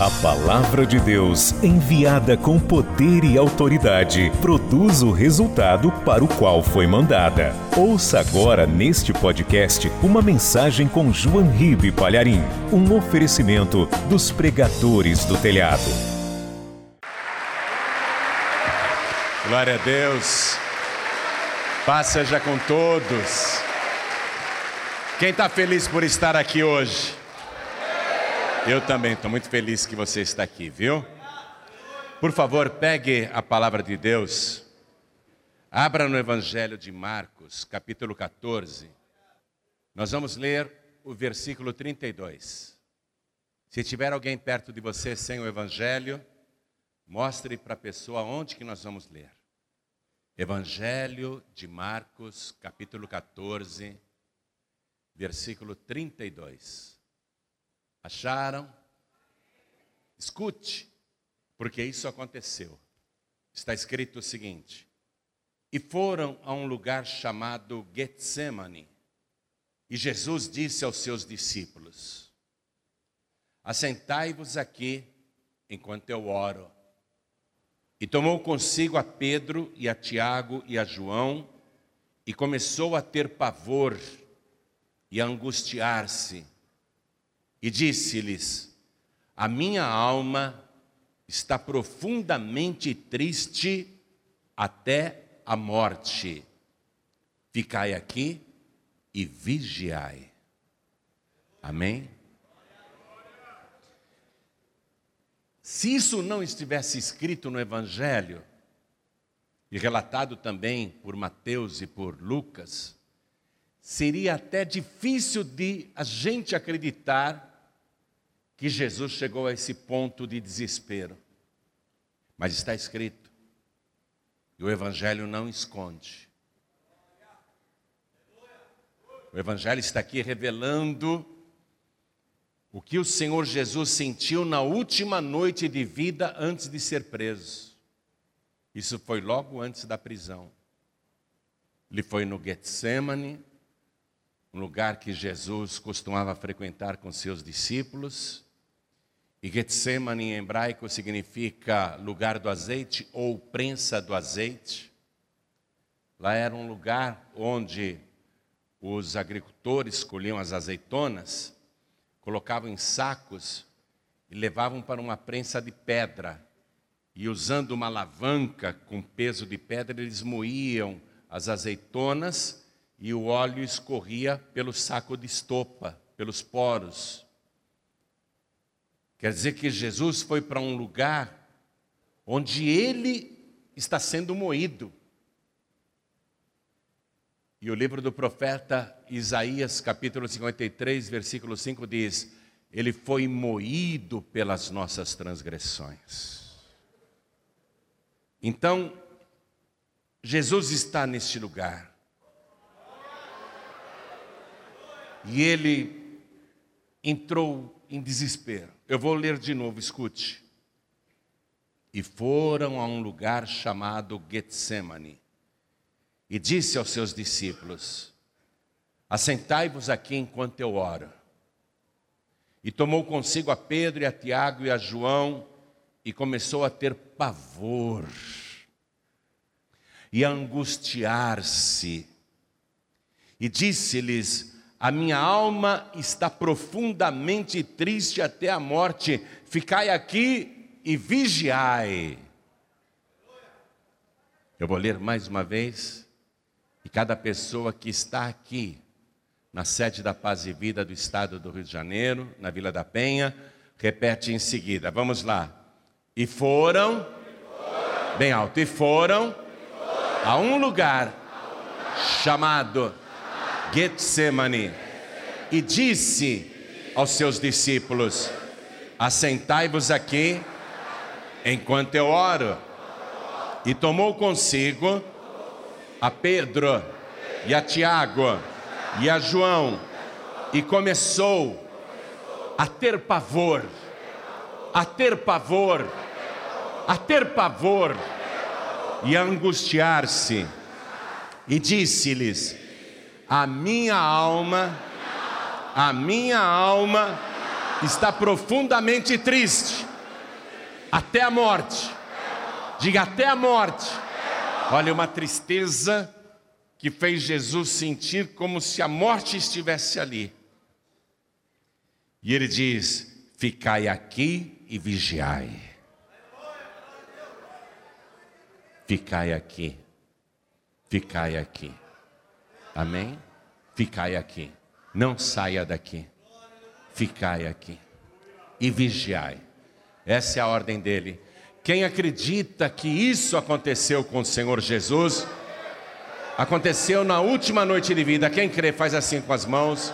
A palavra de Deus, enviada com poder e autoridade, produz o resultado para o qual foi mandada. Ouça agora neste podcast uma mensagem com João Ribe Palharim, um oferecimento dos pregadores do telhado. Glória a Deus. Paz seja com todos. Quem está feliz por estar aqui hoje? Eu também estou muito feliz que você está aqui, viu? Por favor, pegue a palavra de Deus, abra no Evangelho de Marcos, capítulo 14. Nós vamos ler o versículo 32. Se tiver alguém perto de você sem o Evangelho, mostre para a pessoa onde que nós vamos ler. Evangelho de Marcos, capítulo 14, versículo 32. Acharam? Escute, porque isso aconteceu. Está escrito o seguinte: E foram a um lugar chamado Getsemane. E Jesus disse aos seus discípulos: Assentai-vos aqui enquanto eu oro. E tomou consigo a Pedro e a Tiago e a João, e começou a ter pavor e a angustiar-se e disse-lhes: A minha alma está profundamente triste até a morte. Ficai aqui e vigiai. Amém? Se isso não estivesse escrito no Evangelho, e relatado também por Mateus e por Lucas, seria até difícil de a gente acreditar que Jesus chegou a esse ponto de desespero. Mas está escrito, e o Evangelho não esconde. O Evangelho está aqui revelando o que o Senhor Jesus sentiu na última noite de vida antes de ser preso. Isso foi logo antes da prisão. Ele foi no Getsemane, um lugar que Jesus costumava frequentar com seus discípulos. E Getsemane em hebraico significa lugar do azeite ou prensa do azeite. Lá era um lugar onde os agricultores colhiam as azeitonas, colocavam em sacos e levavam para uma prensa de pedra. E usando uma alavanca com peso de pedra, eles moíam as azeitonas e o óleo escorria pelo saco de estopa, pelos poros. Quer dizer que Jesus foi para um lugar onde ele está sendo moído. E o livro do profeta Isaías, capítulo 53, versículo 5 diz: Ele foi moído pelas nossas transgressões. Então, Jesus está neste lugar. E ele entrou em desespero. Eu vou ler de novo, escute. E foram a um lugar chamado Getsemane. E disse aos seus discípulos: Assentai-vos aqui enquanto eu oro. E tomou consigo a Pedro e a Tiago e a João e começou a ter pavor e a angustiar-se. E disse-lhes: a minha alma está profundamente triste até a morte. Ficai aqui e vigiai. Eu vou ler mais uma vez. E cada pessoa que está aqui, na sede da Paz e Vida do Estado do Rio de Janeiro, na Vila da Penha, repete em seguida. Vamos lá. E foram, bem alto, e foram a um lugar chamado Getsemane e disse aos seus discípulos: Assentai-vos aqui enquanto eu oro. E tomou consigo a Pedro e a Tiago e a João e começou a ter pavor, a ter pavor, a ter pavor e a angustiar-se. E disse-lhes: a minha alma, a minha alma está profundamente triste Até a morte. Diga até a morte. Olha, uma tristeza que fez Jesus sentir como se a morte estivesse ali. E ele diz: Ficai aqui e vigiai. Ficai aqui. Ficai aqui. Amém? Ficai aqui. Não saia daqui. Ficai aqui. E vigiai. Essa é a ordem dele. Quem acredita que isso aconteceu com o Senhor Jesus, aconteceu na última noite de vida. Quem crê, faz assim com as mãos.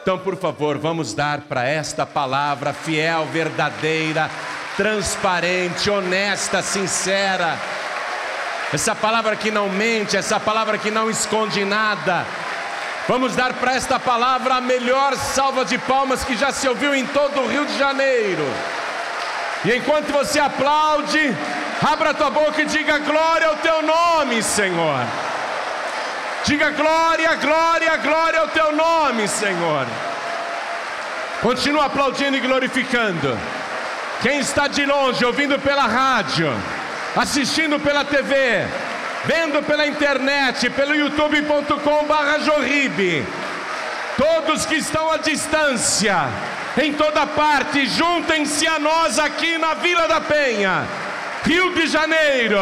Então, por favor, vamos dar para esta palavra fiel, verdadeira, transparente, honesta, sincera. Essa palavra que não mente, essa palavra que não esconde nada. Vamos dar para esta palavra a melhor salva de palmas que já se ouviu em todo o Rio de Janeiro. E enquanto você aplaude, abra tua boca e diga glória ao teu nome, Senhor. Diga glória, glória, glória ao teu nome, Senhor. Continua aplaudindo e glorificando. Quem está de longe, ouvindo pela rádio, assistindo pela TV, vendo pela internet, pelo youtube.com/jorribe. Todos que estão à distância, em toda parte, juntem-se a nós aqui na Vila da Penha, Rio de Janeiro,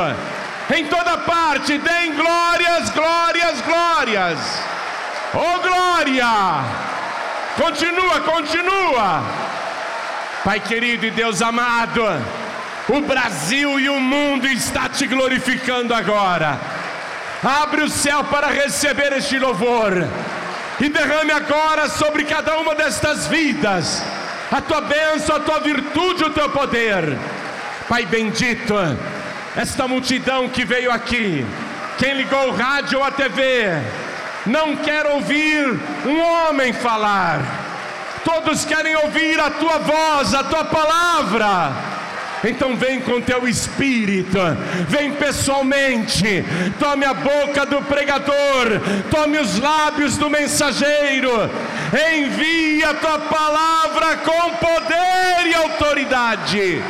em toda parte, deem glórias, glórias, glórias. Oh glória! Continua, continua. Pai querido e Deus amado, o Brasil e o mundo está te glorificando agora. Abre o céu para receber este louvor e derrame agora sobre cada uma destas vidas a tua bênção, a tua virtude, o teu poder. Pai bendito, esta multidão que veio aqui, quem ligou o rádio ou a TV, não quer ouvir um homem falar, todos querem ouvir a tua voz, a tua palavra. Então vem com teu espírito, vem pessoalmente, tome a boca do pregador, tome os lábios do mensageiro, envia a tua palavra com poder e autoridade,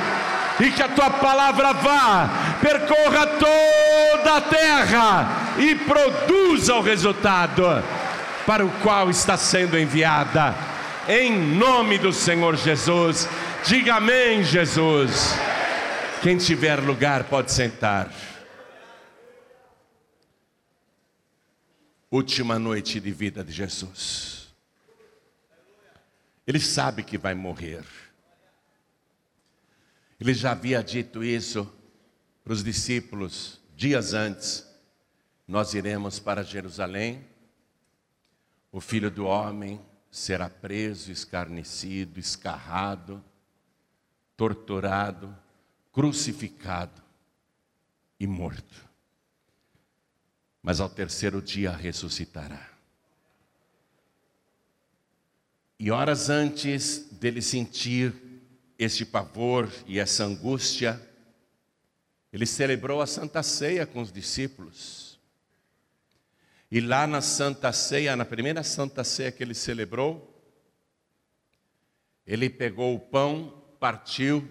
e que a tua palavra vá, percorra toda a terra e produza o resultado para o qual está sendo enviada, em nome do Senhor Jesus. Diga amém, Jesus. Quem tiver lugar pode sentar. Última noite de vida de Jesus. Ele sabe que vai morrer. Ele já havia dito isso para os discípulos dias antes. Nós iremos para Jerusalém. O filho do homem será preso, escarnecido, escarrado torturado, crucificado e morto. Mas ao terceiro dia ressuscitará. E horas antes dele sentir este pavor e essa angústia, ele celebrou a Santa Ceia com os discípulos. E lá na Santa Ceia, na primeira Santa Ceia que ele celebrou, ele pegou o pão partiu,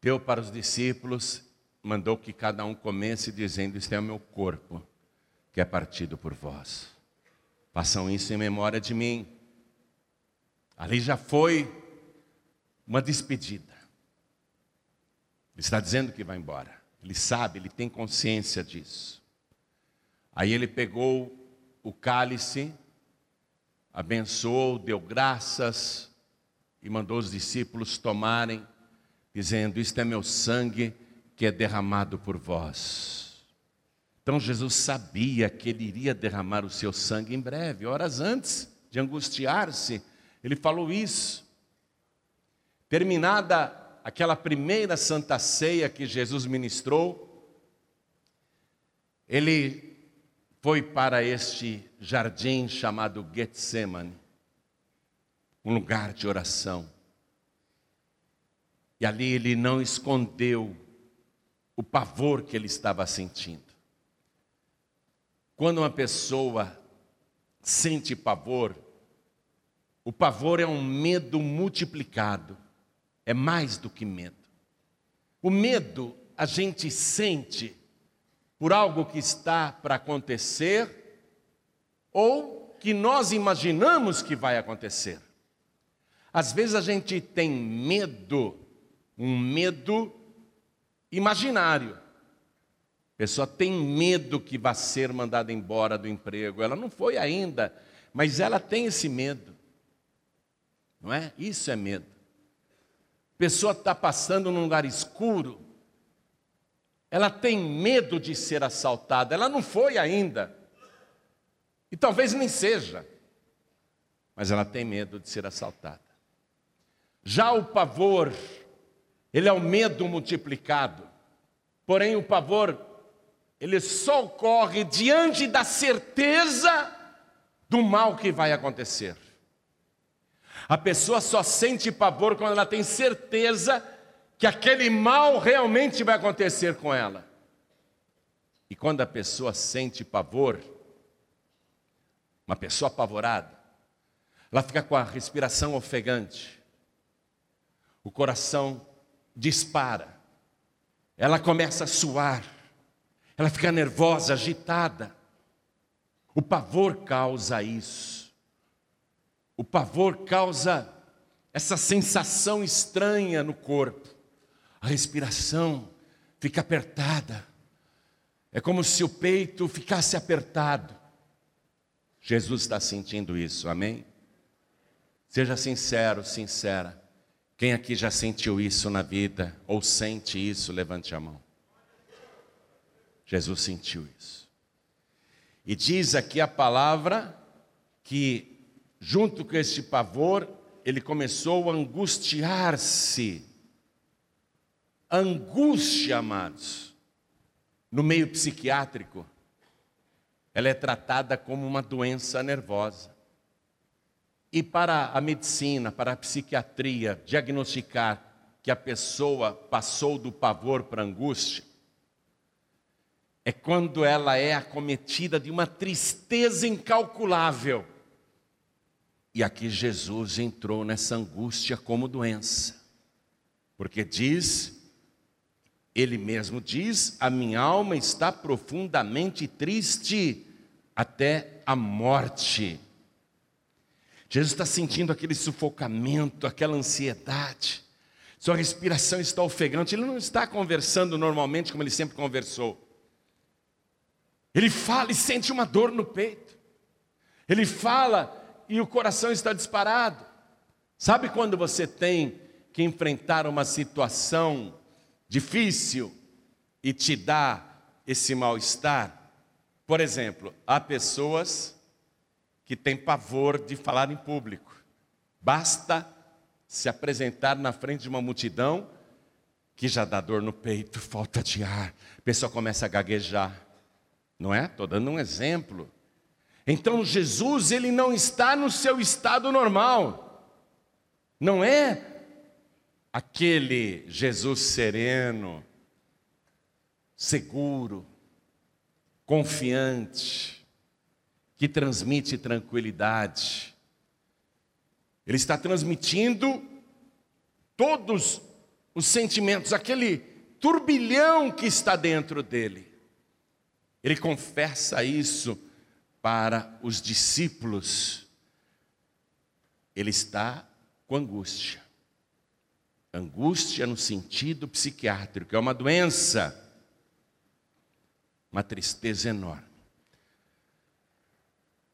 deu para os discípulos, mandou que cada um comesse, dizendo: Este é o meu corpo, que é partido por vós. Façam isso em memória de mim. Ali já foi uma despedida. Ele está dizendo que vai embora. Ele sabe, ele tem consciência disso. Aí ele pegou o cálice, abençoou, deu graças, e mandou os discípulos tomarem, dizendo: Isto é meu sangue que é derramado por vós. Então Jesus sabia que ele iria derramar o seu sangue em breve, horas antes de angustiar-se, ele falou isso. Terminada aquela primeira santa ceia que Jesus ministrou, ele foi para este jardim chamado Getsemane um lugar de oração. E ali ele não escondeu o pavor que ele estava sentindo. Quando uma pessoa sente pavor, o pavor é um medo multiplicado, é mais do que medo. O medo a gente sente por algo que está para acontecer ou que nós imaginamos que vai acontecer. Às vezes a gente tem medo, um medo imaginário. A pessoa tem medo que vá ser mandada embora do emprego. Ela não foi ainda, mas ela tem esse medo. Não é? Isso é medo. A pessoa está passando num lugar escuro, ela tem medo de ser assaltada, ela não foi ainda, e talvez nem seja, mas ela tem medo de ser assaltada. Já o pavor, ele é o medo multiplicado, porém o pavor, ele só ocorre diante da certeza do mal que vai acontecer. A pessoa só sente pavor quando ela tem certeza que aquele mal realmente vai acontecer com ela. E quando a pessoa sente pavor, uma pessoa apavorada, ela fica com a respiração ofegante, o coração dispara, ela começa a suar, ela fica nervosa, agitada. O pavor causa isso. O pavor causa essa sensação estranha no corpo a respiração fica apertada. É como se o peito ficasse apertado. Jesus está sentindo isso, amém? Seja sincero, sincera. Quem aqui já sentiu isso na vida ou sente isso, levante a mão. Jesus sentiu isso. E diz aqui a palavra que, junto com este pavor, ele começou a angustiar-se angústia, amados, no meio psiquiátrico, ela é tratada como uma doença nervosa. E para a medicina, para a psiquiatria, diagnosticar que a pessoa passou do pavor para a angústia, é quando ela é acometida de uma tristeza incalculável. E aqui Jesus entrou nessa angústia como doença, porque diz ele mesmo diz: A minha alma está profundamente triste até a morte. Jesus está sentindo aquele sufocamento, aquela ansiedade. Sua respiração está ofegante. Ele não está conversando normalmente como ele sempre conversou. Ele fala e sente uma dor no peito. Ele fala e o coração está disparado. Sabe quando você tem que enfrentar uma situação difícil e te dá esse mal-estar? Por exemplo, há pessoas que têm pavor de falar em público. Basta se apresentar na frente de uma multidão que já dá dor no peito, falta de ar, a pessoa começa a gaguejar. Não é? Estou dando um exemplo. Então Jesus, ele não está no seu estado normal. Não é aquele Jesus sereno, seguro, confiante, que transmite tranquilidade. Ele está transmitindo todos os sentimentos, aquele turbilhão que está dentro dele. Ele confessa isso para os discípulos. Ele está com angústia. Angústia no sentido psiquiátrico, é uma doença, uma tristeza enorme.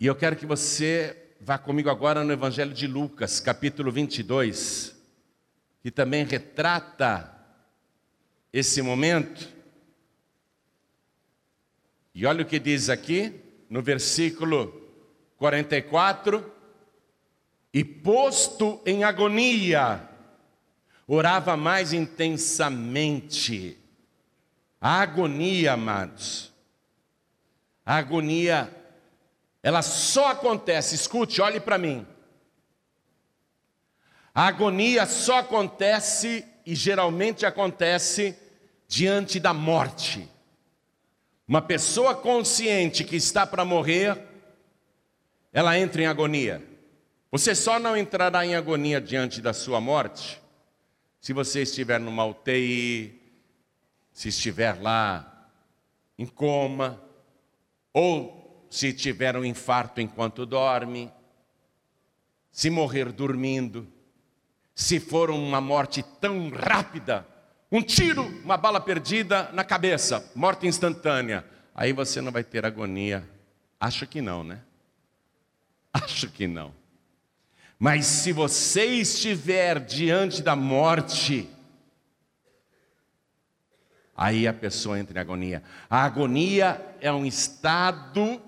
E eu quero que você vá comigo agora no Evangelho de Lucas, capítulo 22, que também retrata esse momento. E olha o que diz aqui, no versículo 44: E posto em agonia, orava mais intensamente. A agonia, amados, a agonia, ela só acontece, escute, olhe para mim. A agonia só acontece e geralmente acontece diante da morte. Uma pessoa consciente que está para morrer, ela entra em agonia. Você só não entrará em agonia diante da sua morte se você estiver numa UTI, se estiver lá em coma, ou se tiver um infarto enquanto dorme, se morrer dormindo, se for uma morte tão rápida, um tiro, uma bala perdida na cabeça, morte instantânea, aí você não vai ter agonia. Acho que não, né? Acho que não. Mas se você estiver diante da morte, aí a pessoa entra em agonia. A agonia é um estado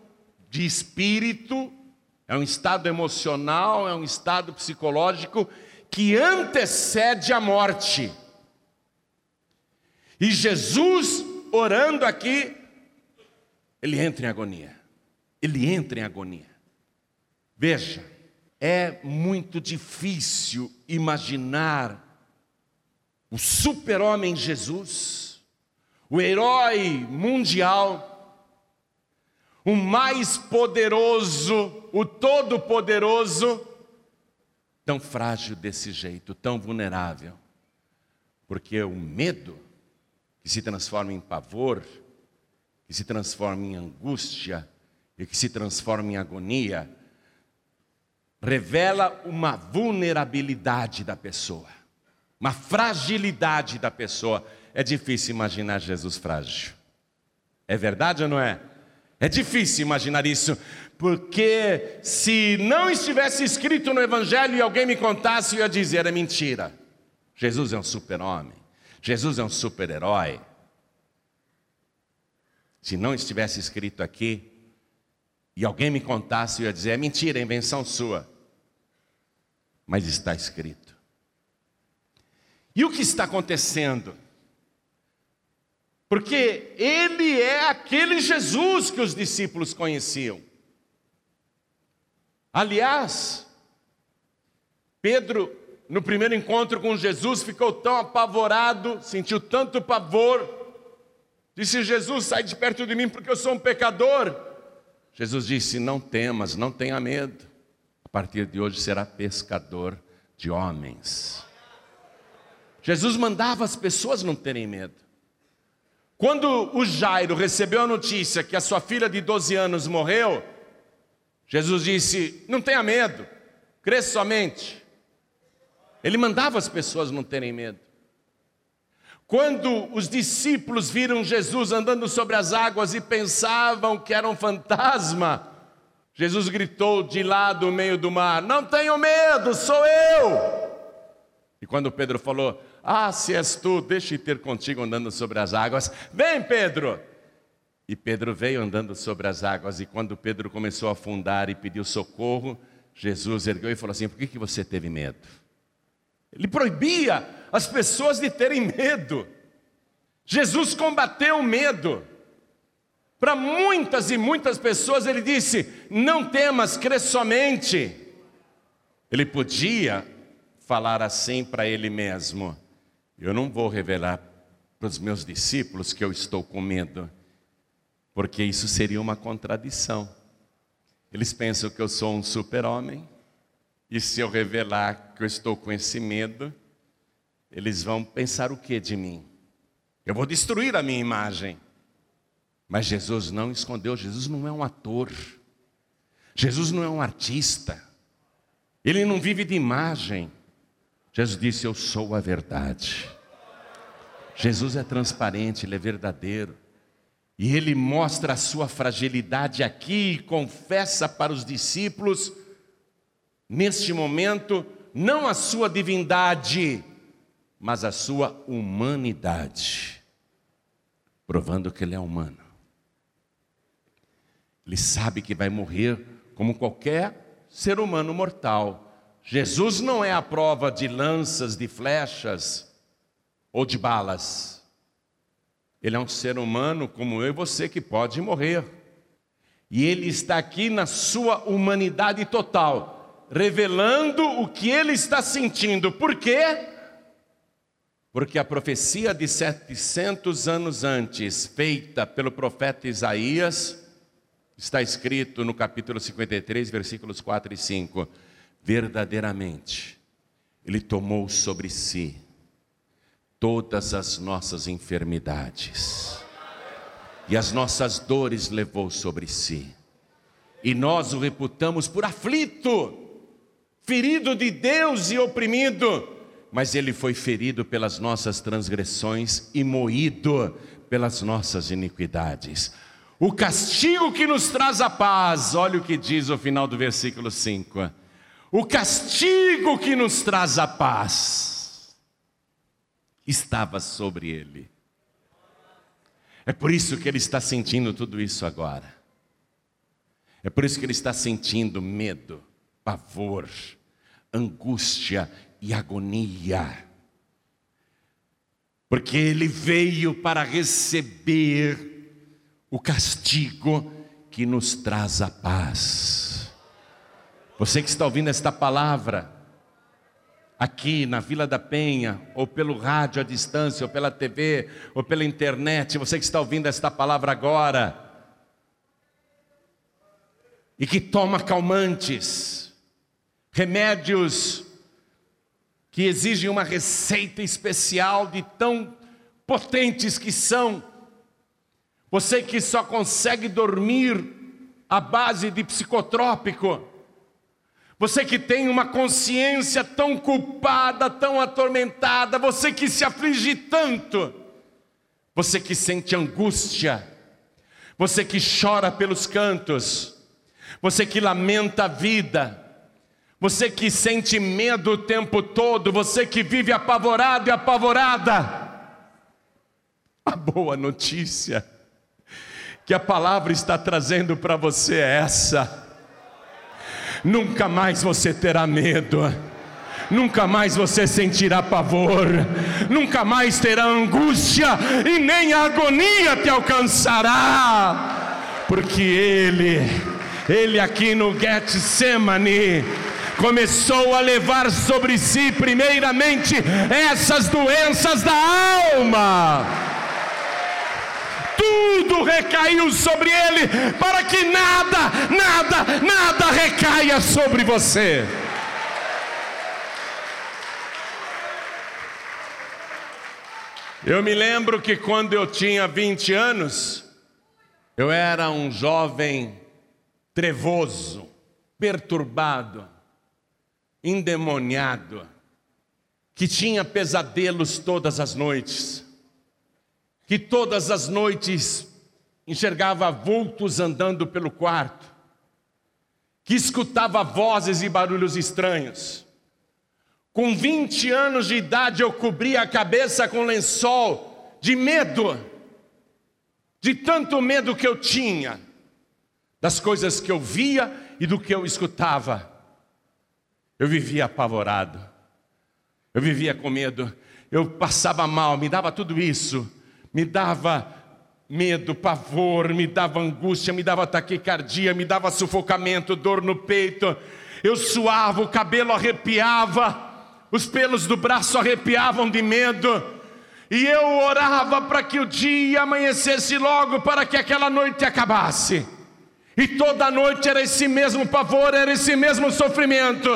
de espírito, é um estado emocional, é um estado psicológico que antecede a morte. E Jesus, orando aqui, ele entra em agonia. Ele entra em agonia. Veja, é muito difícil imaginar o super-homem Jesus o herói mundial, o mais poderoso, o todo-poderoso, tão frágil desse jeito, tão vulnerável. Porque o medo, que se transforma em pavor, que se transforma em angústia e que se transforma em agonia, revela uma vulnerabilidade da pessoa, uma fragilidade da pessoa é difícil imaginar Jesus frágil. É verdade ou não é? É difícil imaginar isso, porque se não estivesse escrito no Evangelho e alguém me contasse, eu ia dizer: é mentira. Jesus é um super-homem, Jesus é um super-herói. Se não estivesse escrito aqui, e alguém me contasse, eu ia dizer: é mentira, é invenção sua. Mas está escrito. E o que está acontecendo? Porque ele é aquele Jesus que os discípulos conheciam. Aliás, Pedro, no primeiro encontro com Jesus, ficou tão apavorado, sentiu tanto pavor, disse: Jesus, sai de perto de mim porque eu sou um pecador. Jesus disse: Não temas, não tenha medo, a partir de hoje será pescador de homens. Jesus mandava as pessoas não terem medo. Quando o Jairo recebeu a notícia que a sua filha de 12 anos morreu, Jesus disse: Não tenha medo, crê somente. Ele mandava as pessoas não terem medo. Quando os discípulos viram Jesus andando sobre as águas e pensavam que era um fantasma, Jesus gritou de lá do meio do mar: Não tenham medo, sou eu. E quando Pedro falou: ah, se és tu, deixe ter contigo andando sobre as águas. Vem, Pedro! E Pedro veio andando sobre as águas, e quando Pedro começou a afundar e pediu socorro, Jesus ergueu e falou assim: Por que, que você teve medo? Ele proibia as pessoas de terem medo. Jesus combateu o medo. Para muitas e muitas pessoas ele disse: Não temas, crê somente. Ele podia falar assim para ele mesmo: eu não vou revelar para os meus discípulos que eu estou com medo, porque isso seria uma contradição. Eles pensam que eu sou um super-homem, e se eu revelar que eu estou com esse medo, eles vão pensar o que de mim? Eu vou destruir a minha imagem. Mas Jesus não escondeu, Jesus não é um ator, Jesus não é um artista, ele não vive de imagem. Jesus disse: Eu sou a verdade. Jesus é transparente, ele é verdadeiro. E ele mostra a sua fragilidade aqui e confessa para os discípulos, neste momento, não a sua divindade, mas a sua humanidade, provando que ele é humano. Ele sabe que vai morrer como qualquer ser humano mortal Jesus não é a prova de lanças, de flechas ou de balas. Ele é um ser humano como eu e você que pode morrer. E ele está aqui na sua humanidade total, revelando o que ele está sentindo. Por quê? Porque a profecia de 700 anos antes, feita pelo profeta Isaías, está escrito no capítulo 53, versículos 4 e 5 verdadeiramente, Ele tomou sobre si todas as nossas enfermidades e as nossas dores levou sobre si. E nós o reputamos por aflito, ferido de Deus e oprimido, mas ele foi ferido pelas nossas transgressões e moído pelas nossas iniquidades. O castigo que nos traz a paz, olha o que diz o final do versículo 5. O castigo que nos traz a paz estava sobre ele. É por isso que ele está sentindo tudo isso agora. É por isso que ele está sentindo medo, pavor, angústia e agonia. Porque ele veio para receber o castigo que nos traz a paz. Você que está ouvindo esta palavra, aqui na Vila da Penha, ou pelo rádio à distância, ou pela TV, ou pela internet, você que está ouvindo esta palavra agora, e que toma calmantes, remédios que exigem uma receita especial de tão potentes que são, você que só consegue dormir à base de psicotrópico, você que tem uma consciência tão culpada, tão atormentada, você que se aflige tanto, você que sente angústia, você que chora pelos cantos, você que lamenta a vida, você que sente medo o tempo todo, você que vive apavorado e apavorada. A boa notícia que a palavra está trazendo para você é essa nunca mais você terá medo. Nunca mais você sentirá pavor, nunca mais terá angústia e nem a agonia te alcançará, porque Ele, Ele aqui no Getsemane, começou a levar sobre si, primeiramente, essas doenças da alma tudo recaiu sobre ele, para que nada, nada, nada recaia sobre você. Eu me lembro que quando eu tinha 20 anos, eu era um jovem trevoso, perturbado, endemoniado, que tinha pesadelos todas as noites que todas as noites enxergava vultos andando pelo quarto, que escutava vozes e barulhos estranhos. Com 20 anos de idade, eu cobria a cabeça com lençol de medo, de tanto medo que eu tinha, das coisas que eu via e do que eu escutava. Eu vivia apavorado, eu vivia com medo, eu passava mal, me dava tudo isso me dava medo, pavor, me dava angústia, me dava taquicardia, me dava sufocamento, dor no peito. Eu suava, o cabelo arrepiava, os pelos do braço arrepiavam de medo. E eu orava para que o dia amanhecesse logo, para que aquela noite acabasse. E toda noite era esse mesmo pavor, era esse mesmo sofrimento.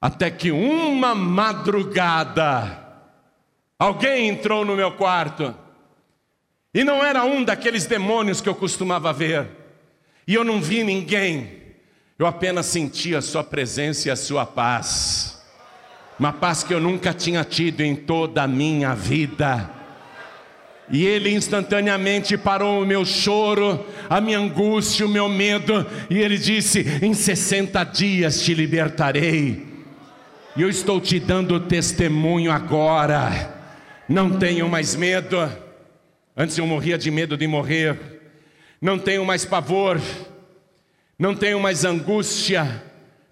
Até que uma madrugada, Alguém entrou no meu quarto. E não era um daqueles demônios que eu costumava ver. E eu não vi ninguém. Eu apenas senti a sua presença e a sua paz. Uma paz que eu nunca tinha tido em toda a minha vida. E ele instantaneamente parou o meu choro, a minha angústia, o meu medo, e ele disse: Em 60 dias te libertarei. E eu estou te dando testemunho agora não tenham mais medo. Antes eu morria de medo de morrer. Não tenho mais pavor. Não tenho mais angústia.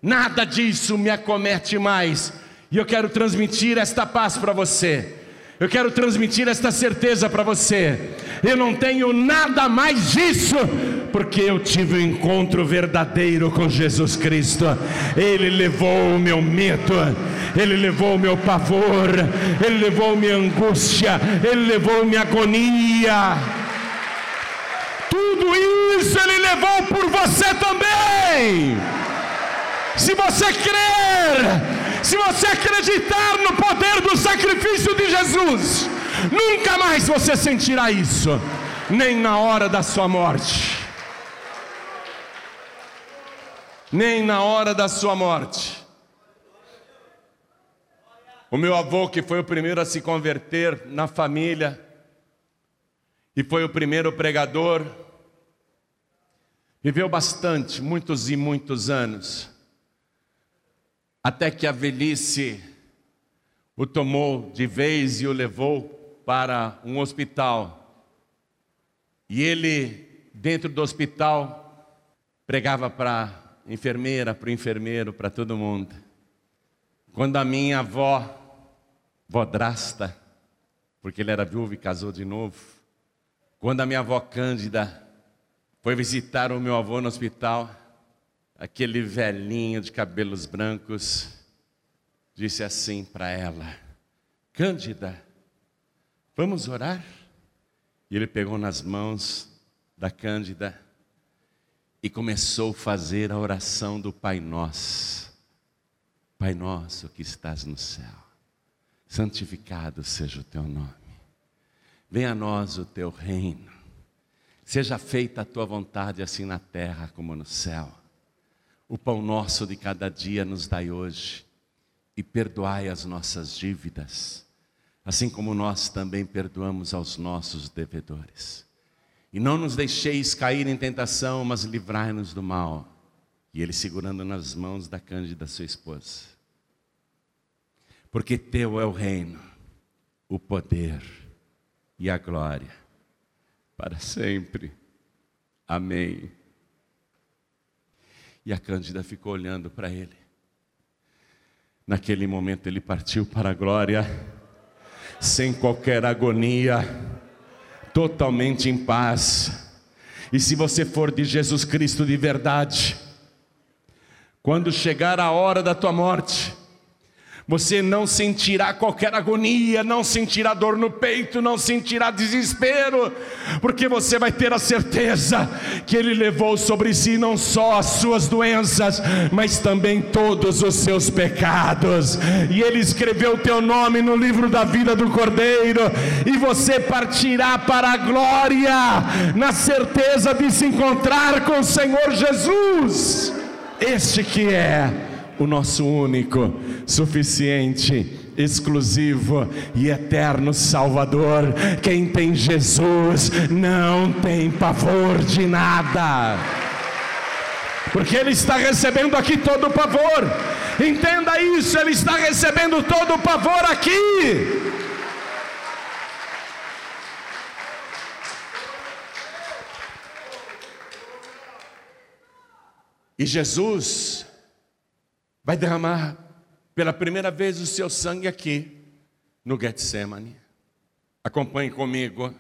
Nada disso me acomete mais. E eu quero transmitir esta paz para você. Eu quero transmitir esta certeza para você. Eu não tenho nada mais disso, porque eu tive um encontro verdadeiro com Jesus Cristo. Ele levou o meu medo, ele levou o meu pavor, ele levou minha angústia, ele levou minha agonia. Tudo isso ele levou por você também. Se você crer, se você acreditar no poder do sacrifício de Jesus, Jesus. Nunca mais você sentirá isso, nem na hora da sua morte. Nem na hora da sua morte. O meu avô, que foi o primeiro a se converter na família, e foi o primeiro pregador, viveu bastante, muitos e muitos anos, até que a velhice o tomou de vez e o levou para um hospital. E ele, dentro do hospital, pregava para enfermeira, para o enfermeiro, para todo mundo. Quando a minha avó, vodrasta, porque ele era viúvo e casou de novo, quando a minha avó Cândida foi visitar o meu avô no hospital, aquele velhinho de cabelos brancos, disse assim para ela: Cândida, vamos orar? E ele pegou nas mãos da Cândida e começou a fazer a oração do Pai Nosso. Pai Nosso que estás no céu, santificado seja o teu nome. Venha a nós o teu reino. Seja feita a tua vontade, assim na terra como no céu. O pão nosso de cada dia nos dai hoje e perdoai as nossas dívidas, assim como nós também perdoamos aos nossos devedores. E não nos deixeis cair em tentação, mas livrai-nos do mal. E ele segurando nas mãos da Cândida, sua esposa. Porque teu é o reino, o poder e a glória, para sempre. Amém. E a Cândida ficou olhando para ele. Naquele momento ele partiu para a glória, sem qualquer agonia, totalmente em paz. E se você for de Jesus Cristo de verdade, quando chegar a hora da tua morte, você não sentirá qualquer agonia, não sentirá dor no peito, não sentirá desespero, porque você vai ter a certeza que Ele levou sobre si não só as suas doenças, mas também todos os seus pecados. E Ele escreveu o teu nome no livro da vida do Cordeiro, e você partirá para a glória, na certeza de se encontrar com o Senhor Jesus. Este que é o nosso único, suficiente, exclusivo e eterno Salvador. Quem tem Jesus não tem pavor de nada. Porque Ele está recebendo aqui todo o pavor, entenda isso, Ele está recebendo todo o pavor aqui. E Jesus vai derramar pela primeira vez o seu sangue aqui no Getsemane. Acompanhe comigo.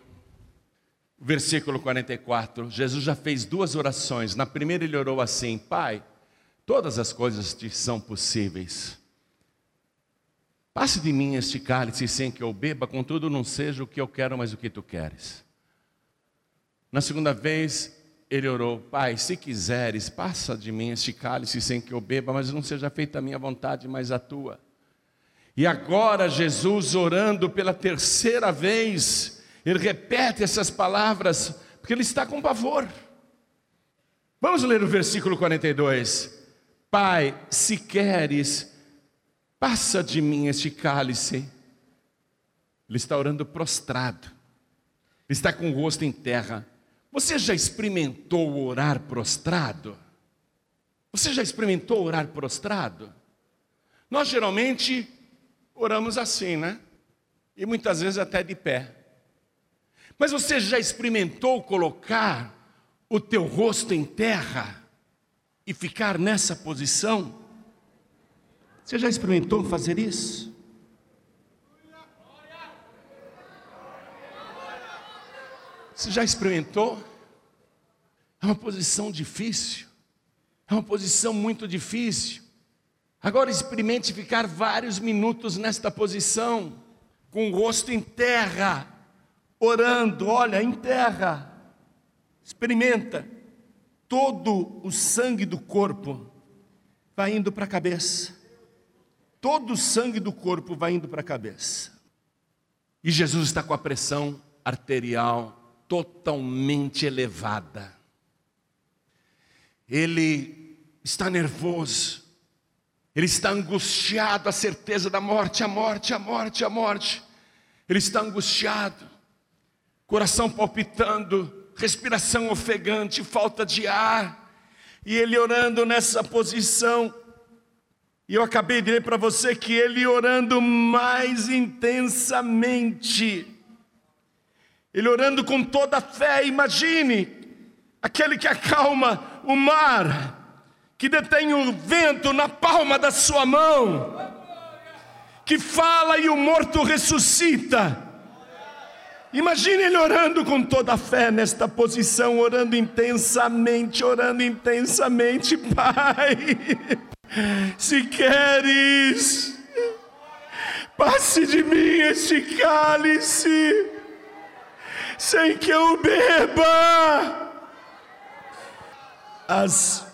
Versículo 44. Jesus já fez duas orações. Na primeira ele orou assim: Pai, todas as coisas te são possíveis. Passe de mim este cálice sem que eu beba, contudo não seja o que eu quero, mas o que tu queres. Na segunda vez, ele orou: Pai, se quiseres, passa de mim este cálice sem que eu beba, mas não seja feita a minha vontade, mas a tua. E agora, Jesus, orando pela terceira vez, ele repete essas palavras, porque ele está com pavor. Vamos ler o versículo 42. Pai, se queres, passa de mim este cálice. Ele está orando prostrado, ele está com o rosto em terra. Você já experimentou orar prostrado? Você já experimentou orar prostrado? Nós geralmente oramos assim, né? E muitas vezes até de pé. Mas você já experimentou colocar o teu rosto em terra e ficar nessa posição? Você já experimentou fazer isso? Você já experimentou? É uma posição difícil. É uma posição muito difícil. Agora experimente ficar vários minutos nesta posição, com o rosto em terra, orando, olha, em terra. Experimenta. Todo o sangue do corpo vai indo para a cabeça. Todo o sangue do corpo vai indo para a cabeça. E Jesus está com a pressão arterial totalmente elevada. Ele está nervoso, ele está angustiado, a certeza da morte, a morte, a morte, a morte. Ele está angustiado, coração palpitando, respiração ofegante, falta de ar. E ele orando nessa posição. E eu acabei de ler para você que ele orando mais intensamente. Ele orando com toda a fé, imagine, aquele que acalma o mar, que detém o vento na palma da sua mão, que fala e o morto ressuscita. Imagine ele orando com toda a fé nesta posição, orando intensamente, orando intensamente, Pai. Se queres, passe de mim este cálice, sem que eu beba. As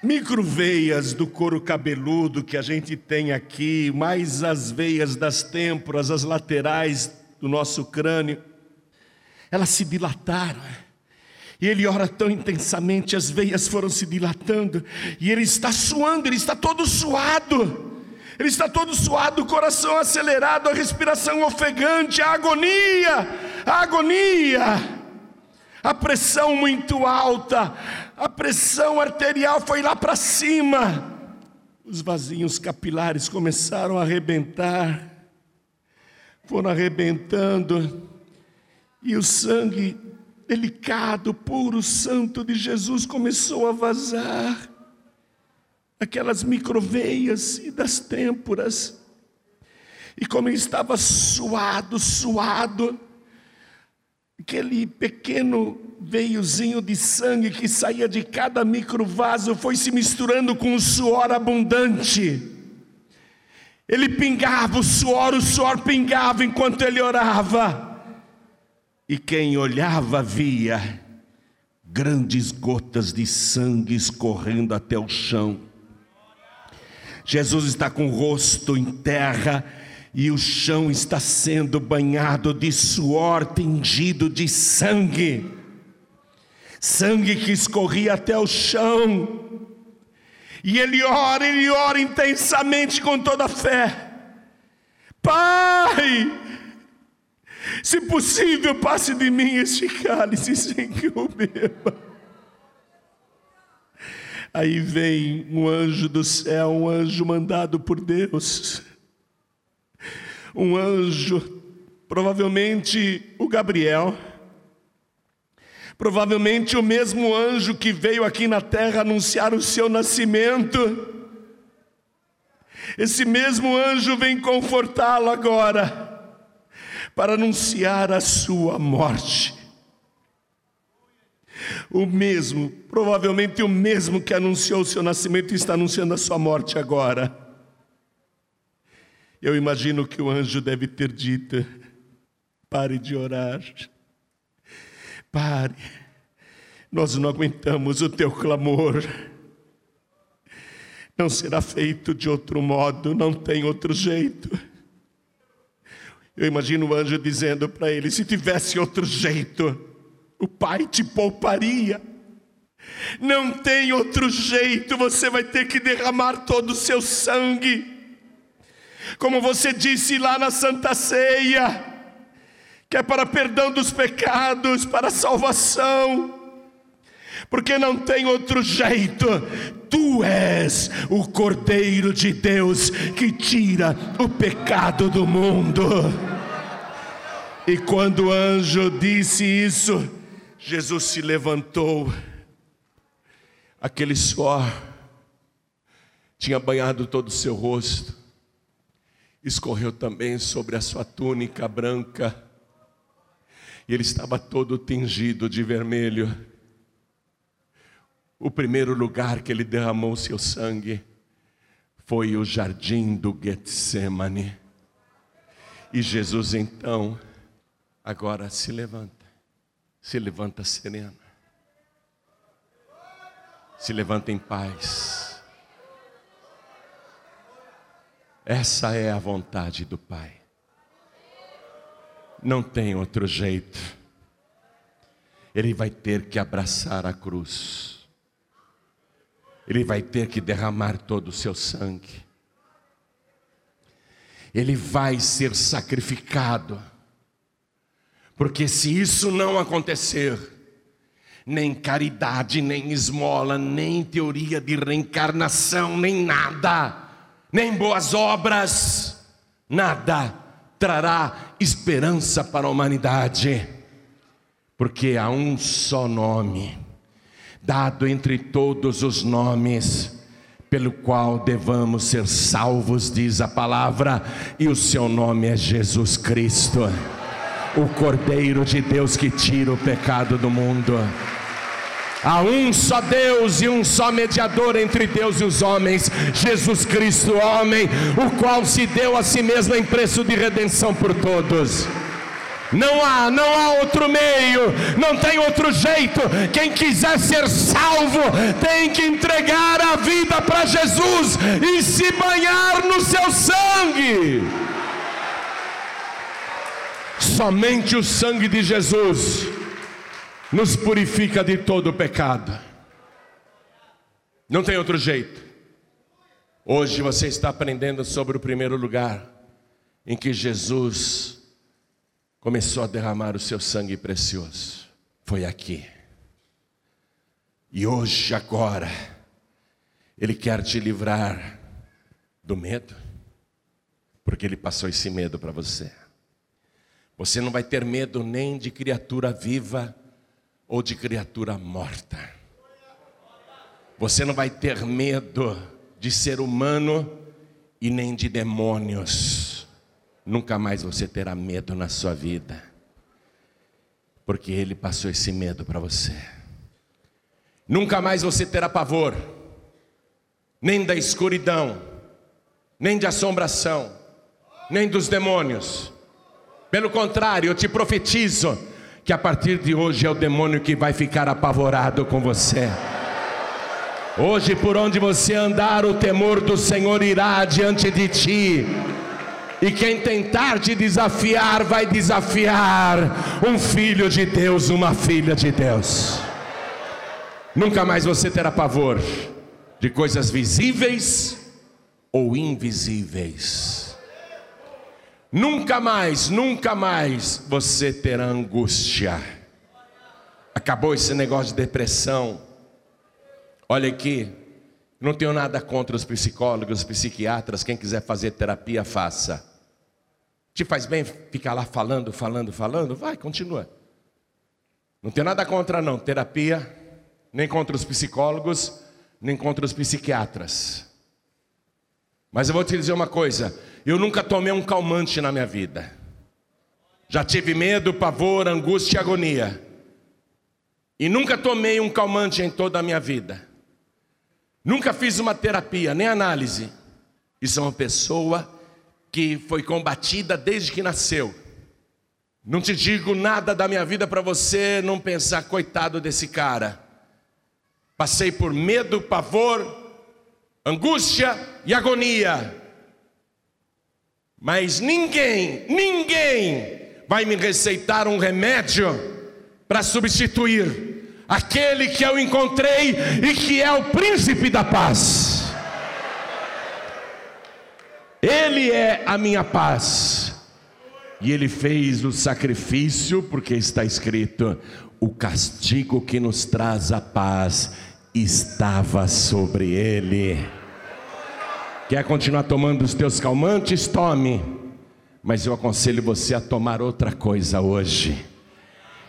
microveias do couro cabeludo que a gente tem aqui, mais as veias das têmporas, as laterais do nosso crânio, elas se dilataram. E ele ora tão intensamente, as veias foram se dilatando, e ele está suando, ele está todo suado. Ele está todo suado, o coração acelerado, a respiração ofegante, a agonia, a agonia! A pressão muito alta, a pressão arterial foi lá para cima, os vasinhos capilares começaram a arrebentar, foram arrebentando, e o sangue delicado, puro, santo de Jesus começou a vazar, aquelas microveias e das têmporas, e como ele estava suado, suado, Aquele pequeno veiozinho de sangue que saía de cada microvaso foi se misturando com o suor abundante. Ele pingava o suor, o suor pingava enquanto ele orava. E quem olhava via grandes gotas de sangue escorrendo até o chão. Jesus está com o rosto em terra e o chão está sendo banhado de suor tingido de sangue, sangue que escorria até o chão. E ele ora, ele ora intensamente com toda a fé. Pai, se possível, passe de mim este cálice sem que eu beba. Aí vem um anjo do céu, um anjo mandado por Deus um anjo, provavelmente o Gabriel, provavelmente o mesmo anjo que veio aqui na terra anunciar o seu nascimento. Esse mesmo anjo vem confortá-lo agora, para anunciar a sua morte. O mesmo, provavelmente o mesmo que anunciou o seu nascimento, está anunciando a sua morte agora. Eu imagino que o anjo deve ter dito: pare de orar, pare, nós não aguentamos o teu clamor. Não será feito de outro modo, não tem outro jeito. Eu imagino o anjo dizendo para ele: se tivesse outro jeito, o pai te pouparia. Não tem outro jeito, você vai ter que derramar todo o seu sangue como você disse lá na Santa Ceia, que é para perdão dos pecados, para salvação, porque não tem outro jeito. Tu és o Cordeiro de Deus que tira o pecado do mundo. E quando o anjo disse isso, Jesus se levantou, aquele suor tinha banhado todo o seu rosto, escorreu também sobre a sua túnica branca, e ele estava todo tingido de vermelho. O primeiro lugar que ele derramou seu sangue foi o jardim do Getsemane. E Jesus então, agora se levanta, se levanta sereno, se levanta em paz Essa é a vontade do Pai. Não tem outro jeito. Ele vai ter que abraçar a cruz. Ele vai ter que derramar todo o seu sangue. Ele vai ser sacrificado. Porque se isso não acontecer, nem caridade, nem esmola, nem teoria de reencarnação, nem nada, nem boas obras, nada trará esperança para a humanidade, porque há um só nome, dado entre todos os nomes, pelo qual devamos ser salvos, diz a palavra, e o seu nome é Jesus Cristo o Cordeiro de Deus que tira o pecado do mundo. Há um só Deus e um só mediador entre Deus e os homens, Jesus Cristo, homem, o qual se deu a si mesmo em preço de redenção por todos. Não há, não há outro meio, não tem outro jeito. Quem quiser ser salvo tem que entregar a vida para Jesus e se banhar no seu sangue. Somente o sangue de Jesus nos purifica de todo pecado. Não tem outro jeito. Hoje você está aprendendo sobre o primeiro lugar em que Jesus começou a derramar o seu sangue precioso. Foi aqui. E hoje, agora, Ele quer te livrar do medo, porque Ele passou esse medo para você. Você não vai ter medo nem de criatura viva ou de criatura morta. Você não vai ter medo de ser humano e nem de demônios. Nunca mais você terá medo na sua vida, porque Ele passou esse medo para você. Nunca mais você terá pavor, nem da escuridão, nem de assombração, nem dos demônios pelo contrário, eu te profetizo que a partir de hoje é o demônio que vai ficar apavorado com você. Hoje, por onde você andar, o temor do Senhor irá diante de ti. E quem tentar te desafiar, vai desafiar um filho de Deus, uma filha de Deus. Nunca mais você terá pavor de coisas visíveis ou invisíveis. Nunca mais, nunca mais você terá angústia. Acabou esse negócio de depressão. Olha aqui, não tenho nada contra os psicólogos, os psiquiatras, quem quiser fazer terapia, faça. Te faz bem ficar lá falando, falando, falando? Vai, continua. Não tenho nada contra não, terapia, nem contra os psicólogos, nem contra os psiquiatras. Mas eu vou te dizer uma coisa: eu nunca tomei um calmante na minha vida. Já tive medo, pavor, angústia e agonia. E nunca tomei um calmante em toda a minha vida. Nunca fiz uma terapia, nem análise. Isso é uma pessoa que foi combatida desde que nasceu. Não te digo nada da minha vida para você não pensar, coitado desse cara. Passei por medo, pavor, angústia e agonia. Mas ninguém, ninguém vai me receitar um remédio para substituir aquele que eu encontrei e que é o príncipe da paz. Ele é a minha paz. E ele fez o sacrifício, porque está escrito: o castigo que nos traz a paz estava sobre ele. Quer continuar tomando os teus calmantes? Tome. Mas eu aconselho você a tomar outra coisa hoje.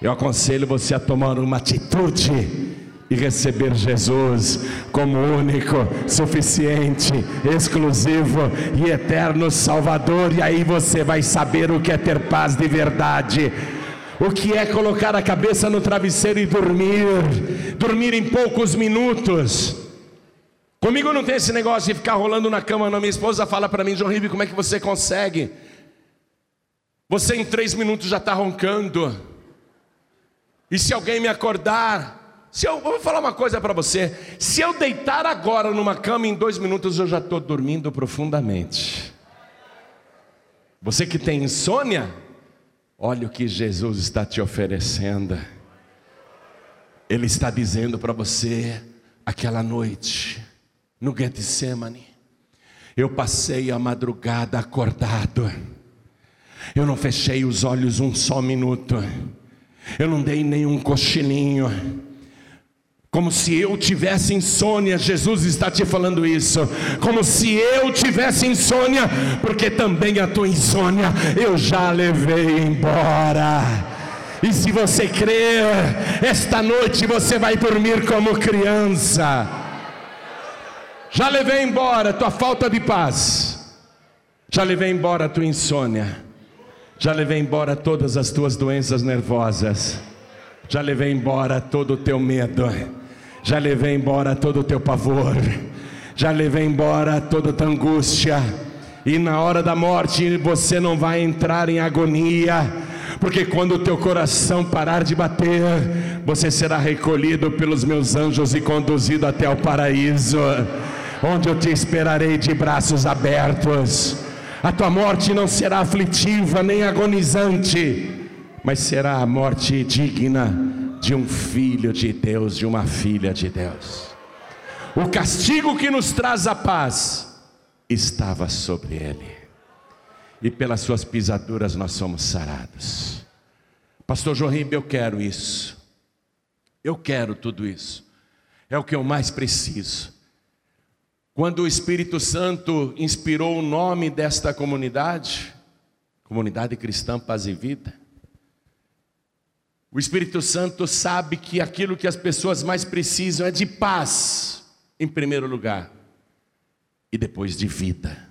Eu aconselho você a tomar uma atitude e receber Jesus como único, suficiente, exclusivo e eterno Salvador, e aí você vai saber o que é ter paz de verdade. O que é colocar a cabeça no travesseiro e dormir, dormir em poucos minutos. Comigo não tem esse negócio de ficar rolando na cama, não. Minha esposa fala para mim, João Ribe, como é que você consegue? Você em três minutos já está roncando. E se alguém me acordar, se eu vou falar uma coisa para você: se eu deitar agora numa cama, em dois minutos eu já estou dormindo profundamente. Você que tem insônia, Olha o que Jesus está te oferecendo. Ele está dizendo para você, aquela noite, no Getsemane, eu passei a madrugada acordado, eu não fechei os olhos um só minuto, eu não dei nenhum cochilinho, como se eu tivesse insônia, Jesus está te falando isso. Como se eu tivesse insônia, porque também a tua insônia eu já levei embora. E se você crer, esta noite você vai dormir como criança. Já levei embora a tua falta de paz. Já levei embora a tua insônia. Já levei embora todas as tuas doenças nervosas. Já levei embora todo o teu medo já levei embora todo o teu pavor, já levei embora toda a tua angústia, e na hora da morte você não vai entrar em agonia, porque quando o teu coração parar de bater, você será recolhido pelos meus anjos e conduzido até o paraíso, onde eu te esperarei de braços abertos. A tua morte não será aflitiva nem agonizante, mas será a morte digna de um filho de Deus, de uma filha de Deus. O castigo que nos traz a paz estava sobre ele, e pelas suas pisaduras nós somos sarados. Pastor Jorim, eu quero isso, eu quero tudo isso, é o que eu mais preciso. Quando o Espírito Santo inspirou o nome desta comunidade, Comunidade Cristã Paz e Vida, o Espírito Santo sabe que aquilo que as pessoas mais precisam é de paz, em primeiro lugar, e depois de vida.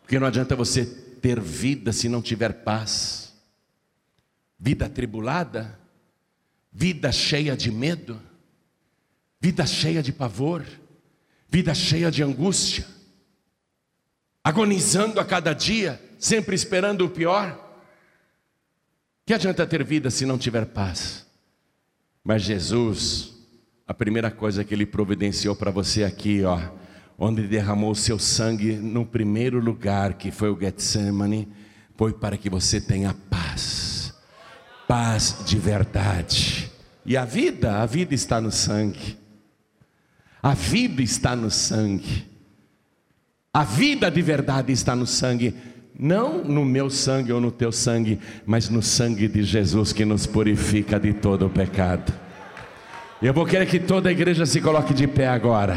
Porque não adianta você ter vida se não tiver paz. Vida atribulada, vida cheia de medo, vida cheia de pavor, vida cheia de angústia, agonizando a cada dia, sempre esperando o pior. Que adianta ter vida se não tiver paz? Mas Jesus, a primeira coisa que ele providenciou para você aqui, ó, onde derramou o seu sangue no primeiro lugar, que foi o Getsemane, foi para que você tenha paz. Paz de verdade. E a vida, a vida está no sangue. A vida está no sangue. A vida de verdade está no sangue não no meu sangue ou no teu sangue, mas no sangue de Jesus que nos purifica de todo o pecado. Eu vou querer que toda a igreja se coloque de pé agora.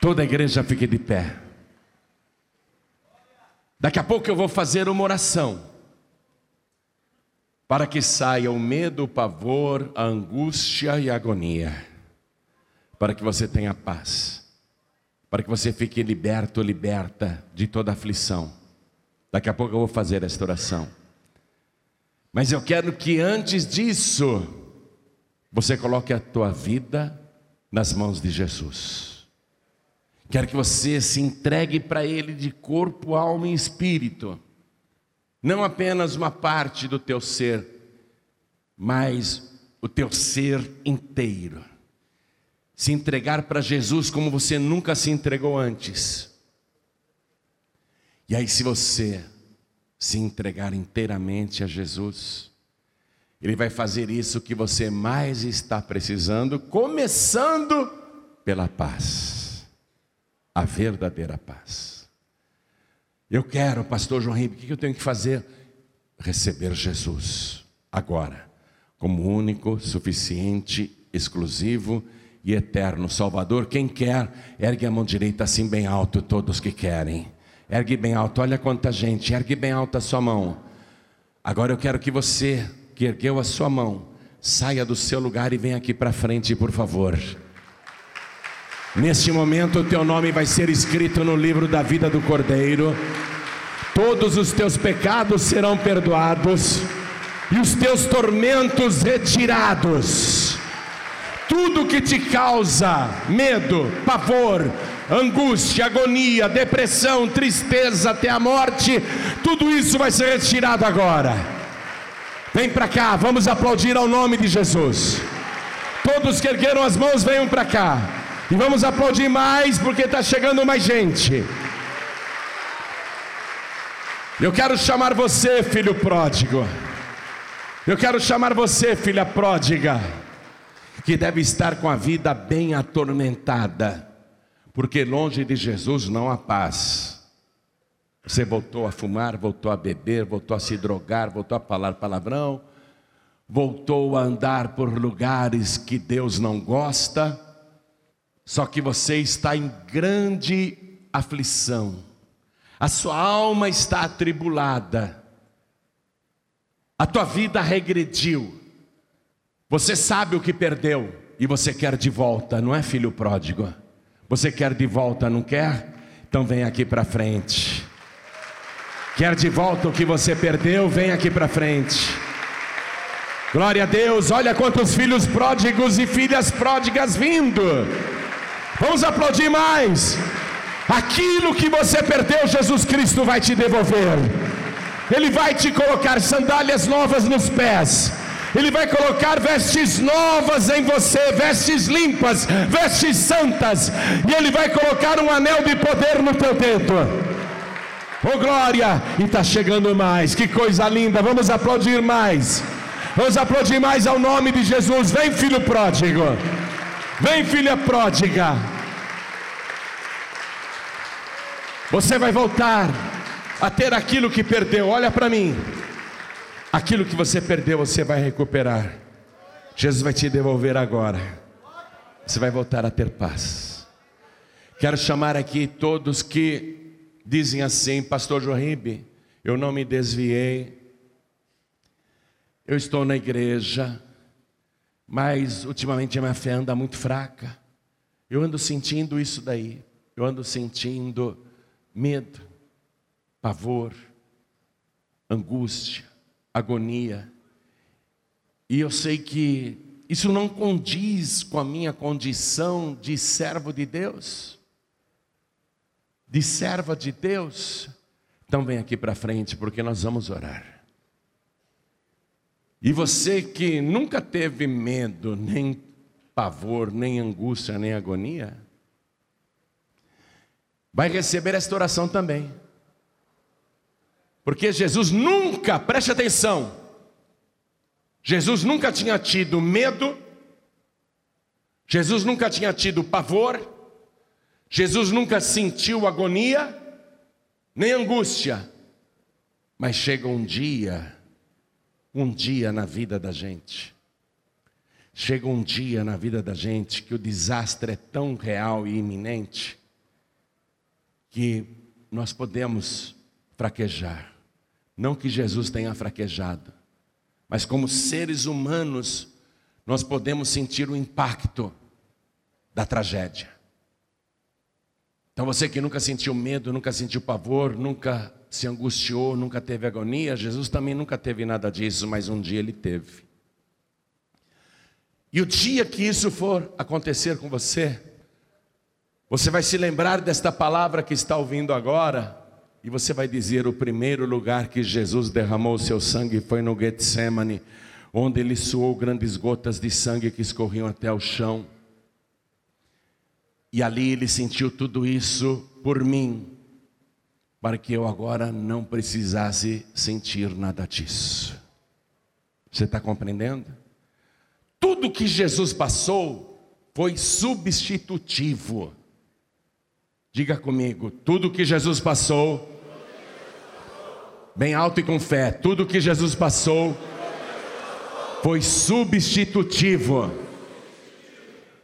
Toda a igreja fique de pé. Daqui a pouco eu vou fazer uma oração. Para que saia o medo, o pavor, a angústia e a agonia. Para que você tenha paz. Para que você fique liberto, liberta de toda aflição Daqui a pouco eu vou fazer esta oração. Mas eu quero que antes disso, você coloque a tua vida nas mãos de Jesus. Quero que você se entregue para Ele de corpo, alma e espírito. Não apenas uma parte do teu ser, mas o teu ser inteiro. Se entregar para Jesus como você nunca se entregou antes. E aí, se você se entregar inteiramente a Jesus, Ele vai fazer isso que você mais está precisando, começando pela paz, a verdadeira paz. Eu quero, Pastor João Ribeiro, o que eu tenho que fazer? Receber Jesus agora, como único, suficiente, exclusivo e eterno Salvador. Quem quer, ergue a mão direita assim bem alto, todos que querem. Ergue bem alto, olha quanta gente, ergue bem alto a sua mão. Agora eu quero que você, que ergueu a sua mão, saia do seu lugar e venha aqui para frente, por favor. Neste momento, o teu nome vai ser escrito no livro da vida do Cordeiro, todos os teus pecados serão perdoados e os teus tormentos retirados. Tudo que te causa medo, pavor, angústia, agonia, depressão, tristeza até a morte, tudo isso vai ser retirado agora. Vem para cá, vamos aplaudir ao nome de Jesus. Todos que ergueram as mãos, venham para cá. E vamos aplaudir mais, porque está chegando mais gente. Eu quero chamar você, filho pródigo. Eu quero chamar você, filha pródiga, que deve estar com a vida bem atormentada, porque longe de Jesus não há paz. Você voltou a fumar, voltou a beber, voltou a se drogar, voltou a falar palavrão, voltou a andar por lugares que Deus não gosta, só que você está em grande aflição. A sua alma está atribulada, a tua vida regrediu, você sabe o que perdeu e você quer de volta, não é filho pródigo? Você quer de volta, não quer? Então vem aqui para frente. Quer de volta o que você perdeu? Vem aqui para frente. Glória a Deus, olha quantos filhos pródigos e filhas pródigas vindo. Vamos aplaudir mais. Aquilo que você perdeu, Jesus Cristo vai te devolver. Ele vai te colocar sandálias novas nos pés. Ele vai colocar vestes novas em você, vestes limpas, vestes santas, e Ele vai colocar um anel de poder no teu dedo. Oh glória! E está chegando mais, que coisa linda! Vamos aplaudir mais, vamos aplaudir mais ao nome de Jesus. Vem, filho pródigo, vem, filha pródiga. Você vai voltar a ter aquilo que perdeu. Olha para mim. Aquilo que você perdeu, você vai recuperar. Jesus vai te devolver agora. Você vai voltar a ter paz. Quero chamar aqui todos que dizem assim, Pastor Joaíbe, eu não me desviei. Eu estou na igreja, mas ultimamente a minha fé anda muito fraca. Eu ando sentindo isso daí. Eu ando sentindo medo, pavor, angústia, agonia. E eu sei que isso não condiz com a minha condição de servo de Deus, de serva de Deus. Então vem aqui para frente, porque nós vamos orar. E você que nunca teve medo, nem pavor, nem angústia, nem agonia, vai receber esta oração também. Porque Jesus nunca, preste atenção, Jesus nunca tinha tido medo, Jesus nunca tinha tido pavor, Jesus nunca sentiu agonia, nem angústia, mas chega um dia, um dia na vida da gente, chega um dia na vida da gente que o desastre é tão real e iminente, que nós podemos fraquejar. Não que Jesus tenha fraquejado, mas como seres humanos, nós podemos sentir o impacto da tragédia. Então você que nunca sentiu medo, nunca sentiu pavor, nunca se angustiou, nunca teve agonia, Jesus também nunca teve nada disso, mas um dia ele teve. E o dia que isso for acontecer com você, você vai se lembrar desta palavra que está ouvindo agora, e você vai dizer: o primeiro lugar que Jesus derramou o seu sangue foi no Getsemane, onde ele suou grandes gotas de sangue que escorriam até o chão. E ali ele sentiu tudo isso por mim, para que eu agora não precisasse sentir nada disso. Você está compreendendo? Tudo que Jesus passou foi substitutivo. Diga comigo, tudo que Jesus passou, bem alto e com fé, tudo que Jesus passou foi substitutivo.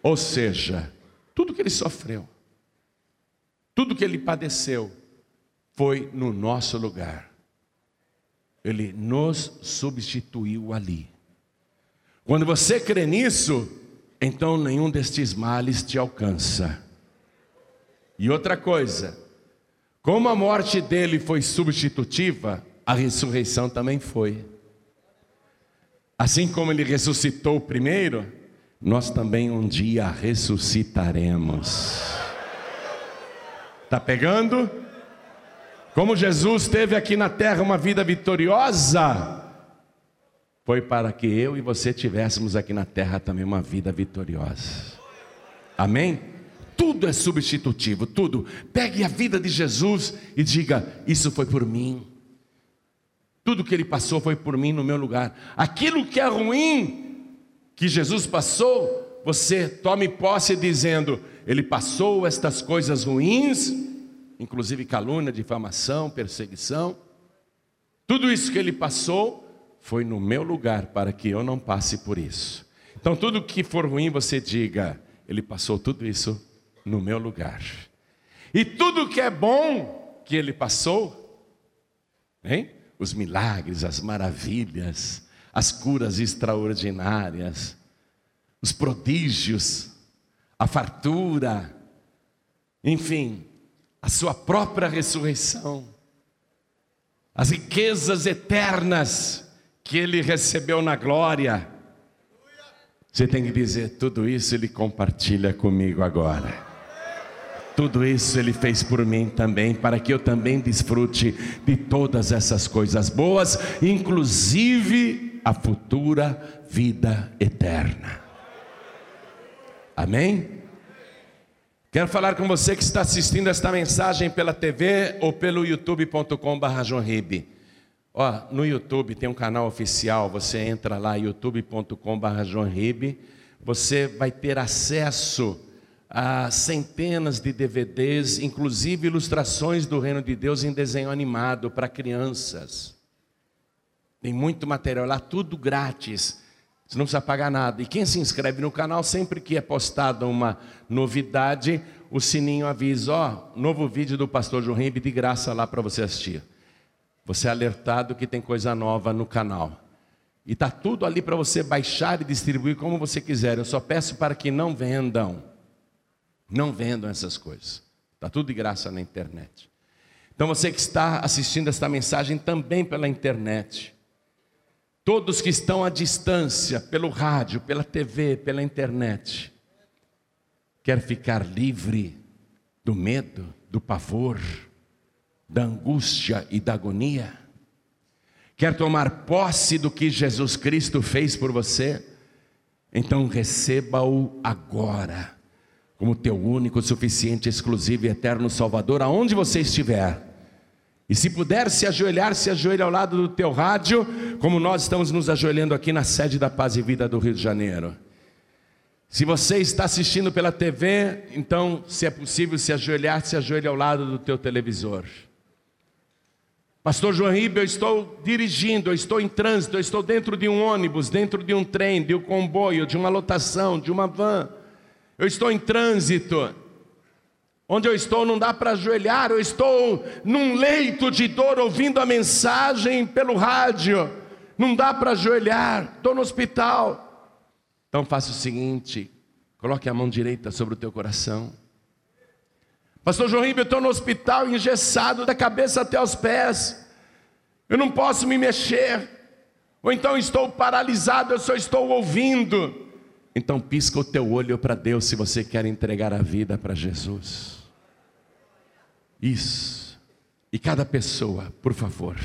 Ou seja, tudo que ele sofreu, tudo que ele padeceu, foi no nosso lugar. Ele nos substituiu ali. Quando você crê nisso, então nenhum destes males te alcança. E outra coisa, como a morte dele foi substitutiva, a ressurreição também foi. Assim como ele ressuscitou primeiro, nós também um dia ressuscitaremos. Está pegando? Como Jesus teve aqui na terra uma vida vitoriosa, foi para que eu e você tivéssemos aqui na terra também uma vida vitoriosa. Amém? Tudo é substitutivo, tudo. Pegue a vida de Jesus e diga: Isso foi por mim, Tudo que ele passou foi por mim no meu lugar. Aquilo que é ruim que Jesus passou, você tome posse dizendo: Ele passou estas coisas ruins, inclusive calúnia, difamação, perseguição. Tudo isso que ele passou foi no meu lugar para que eu não passe por isso. Então, tudo que for ruim, você diga: Ele passou tudo isso no meu lugar. E tudo que é bom que ele passou, hein? os milagres, as maravilhas, as curas extraordinárias, os prodígios, a fartura, enfim, a sua própria ressurreição, as riquezas eternas que ele recebeu na glória. Você tem que dizer: tudo isso ele compartilha comigo agora. Tudo isso Ele fez por mim também, para que eu também desfrute de todas essas coisas boas, inclusive a futura vida eterna. Amém? Quero falar com você que está assistindo esta mensagem pela TV ou pelo youtube.com.br. Ó, no YouTube tem um canal oficial, você entra lá, youtube.com.br. Você vai ter acesso a centenas de DVDs, inclusive ilustrações do Reino de Deus em desenho animado para crianças. Tem muito material lá, tudo grátis. Você não precisa pagar nada. E quem se inscreve no canal, sempre que é postada uma novidade, o sininho avisa: ó, novo vídeo do pastor João de graça lá para você assistir. Você é alertado que tem coisa nova no canal. E está tudo ali para você baixar e distribuir como você quiser. Eu só peço para que não vendam. Não vendam essas coisas. Está tudo de graça na internet. Então você que está assistindo esta mensagem também pela internet, todos que estão à distância, pelo rádio, pela TV, pela internet, quer ficar livre do medo, do pavor, da angústia e da agonia? Quer tomar posse do que Jesus Cristo fez por você? Então receba-o agora como teu único, suficiente, exclusivo e eterno Salvador, aonde você estiver. E se puder se ajoelhar, se ajoelhe ao lado do teu rádio, como nós estamos nos ajoelhando aqui na sede da Paz e Vida do Rio de Janeiro. Se você está assistindo pela TV, então, se é possível se ajoelhar, se ajoelhe ao lado do teu televisor. Pastor João Ribeiro, eu estou dirigindo, eu estou em trânsito, eu estou dentro de um ônibus, dentro de um trem, de um comboio, de uma lotação, de uma van eu estou em trânsito, onde eu estou não dá para ajoelhar, eu estou num leito de dor ouvindo a mensagem pelo rádio, não dá para ajoelhar, estou no hospital. Então faça o seguinte: coloque a mão direita sobre o teu coração. Pastor João Ribeiro, eu estou no hospital engessado da cabeça até os pés, eu não posso me mexer, ou então estou paralisado, eu só estou ouvindo. Então pisca o teu olho para Deus se você quer entregar a vida para Jesus. Isso. E cada pessoa, por favor,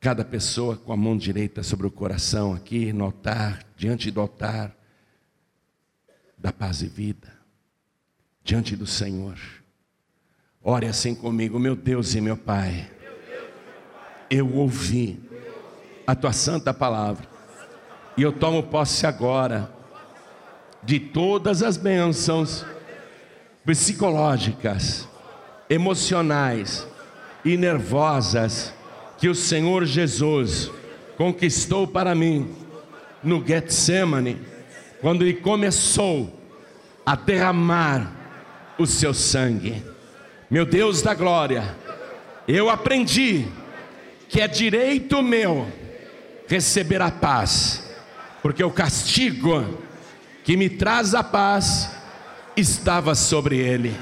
cada pessoa com a mão direita sobre o coração aqui no altar, diante do altar da paz e vida, diante do Senhor. Ore assim comigo, meu Deus e meu Pai. Eu ouvi a tua santa palavra e eu tomo posse agora de todas as bênçãos psicológicas, emocionais e nervosas que o Senhor Jesus conquistou para mim no Getsemane, quando ele começou a derramar o seu sangue. Meu Deus da glória, eu aprendi que é direito meu receber a paz, porque o castigo que me traz a paz estava sobre ele,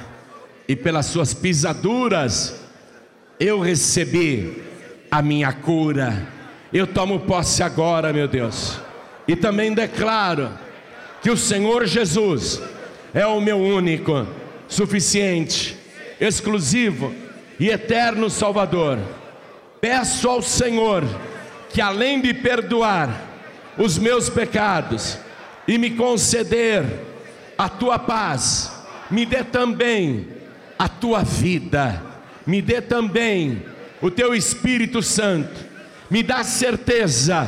e pelas suas pisaduras eu recebi a minha cura. Eu tomo posse agora, meu Deus, e também declaro que o Senhor Jesus é o meu único, suficiente, exclusivo e eterno Salvador. Peço ao Senhor que, além de perdoar os meus pecados, e me conceder a tua paz, me dê também a tua vida, me dê também o teu Espírito Santo, me dá certeza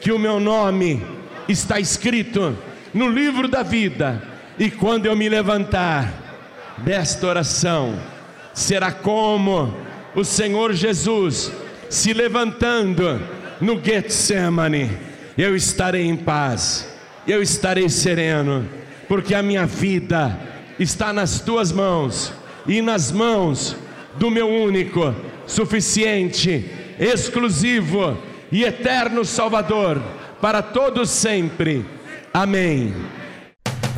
que o meu nome está escrito no livro da vida, e quando eu me levantar desta oração, será como o Senhor Jesus se levantando no Getsemane, eu estarei em paz, eu estarei sereno, porque a minha vida está nas tuas mãos e nas mãos do meu único, suficiente, exclusivo e eterno Salvador, para todos sempre. Amém.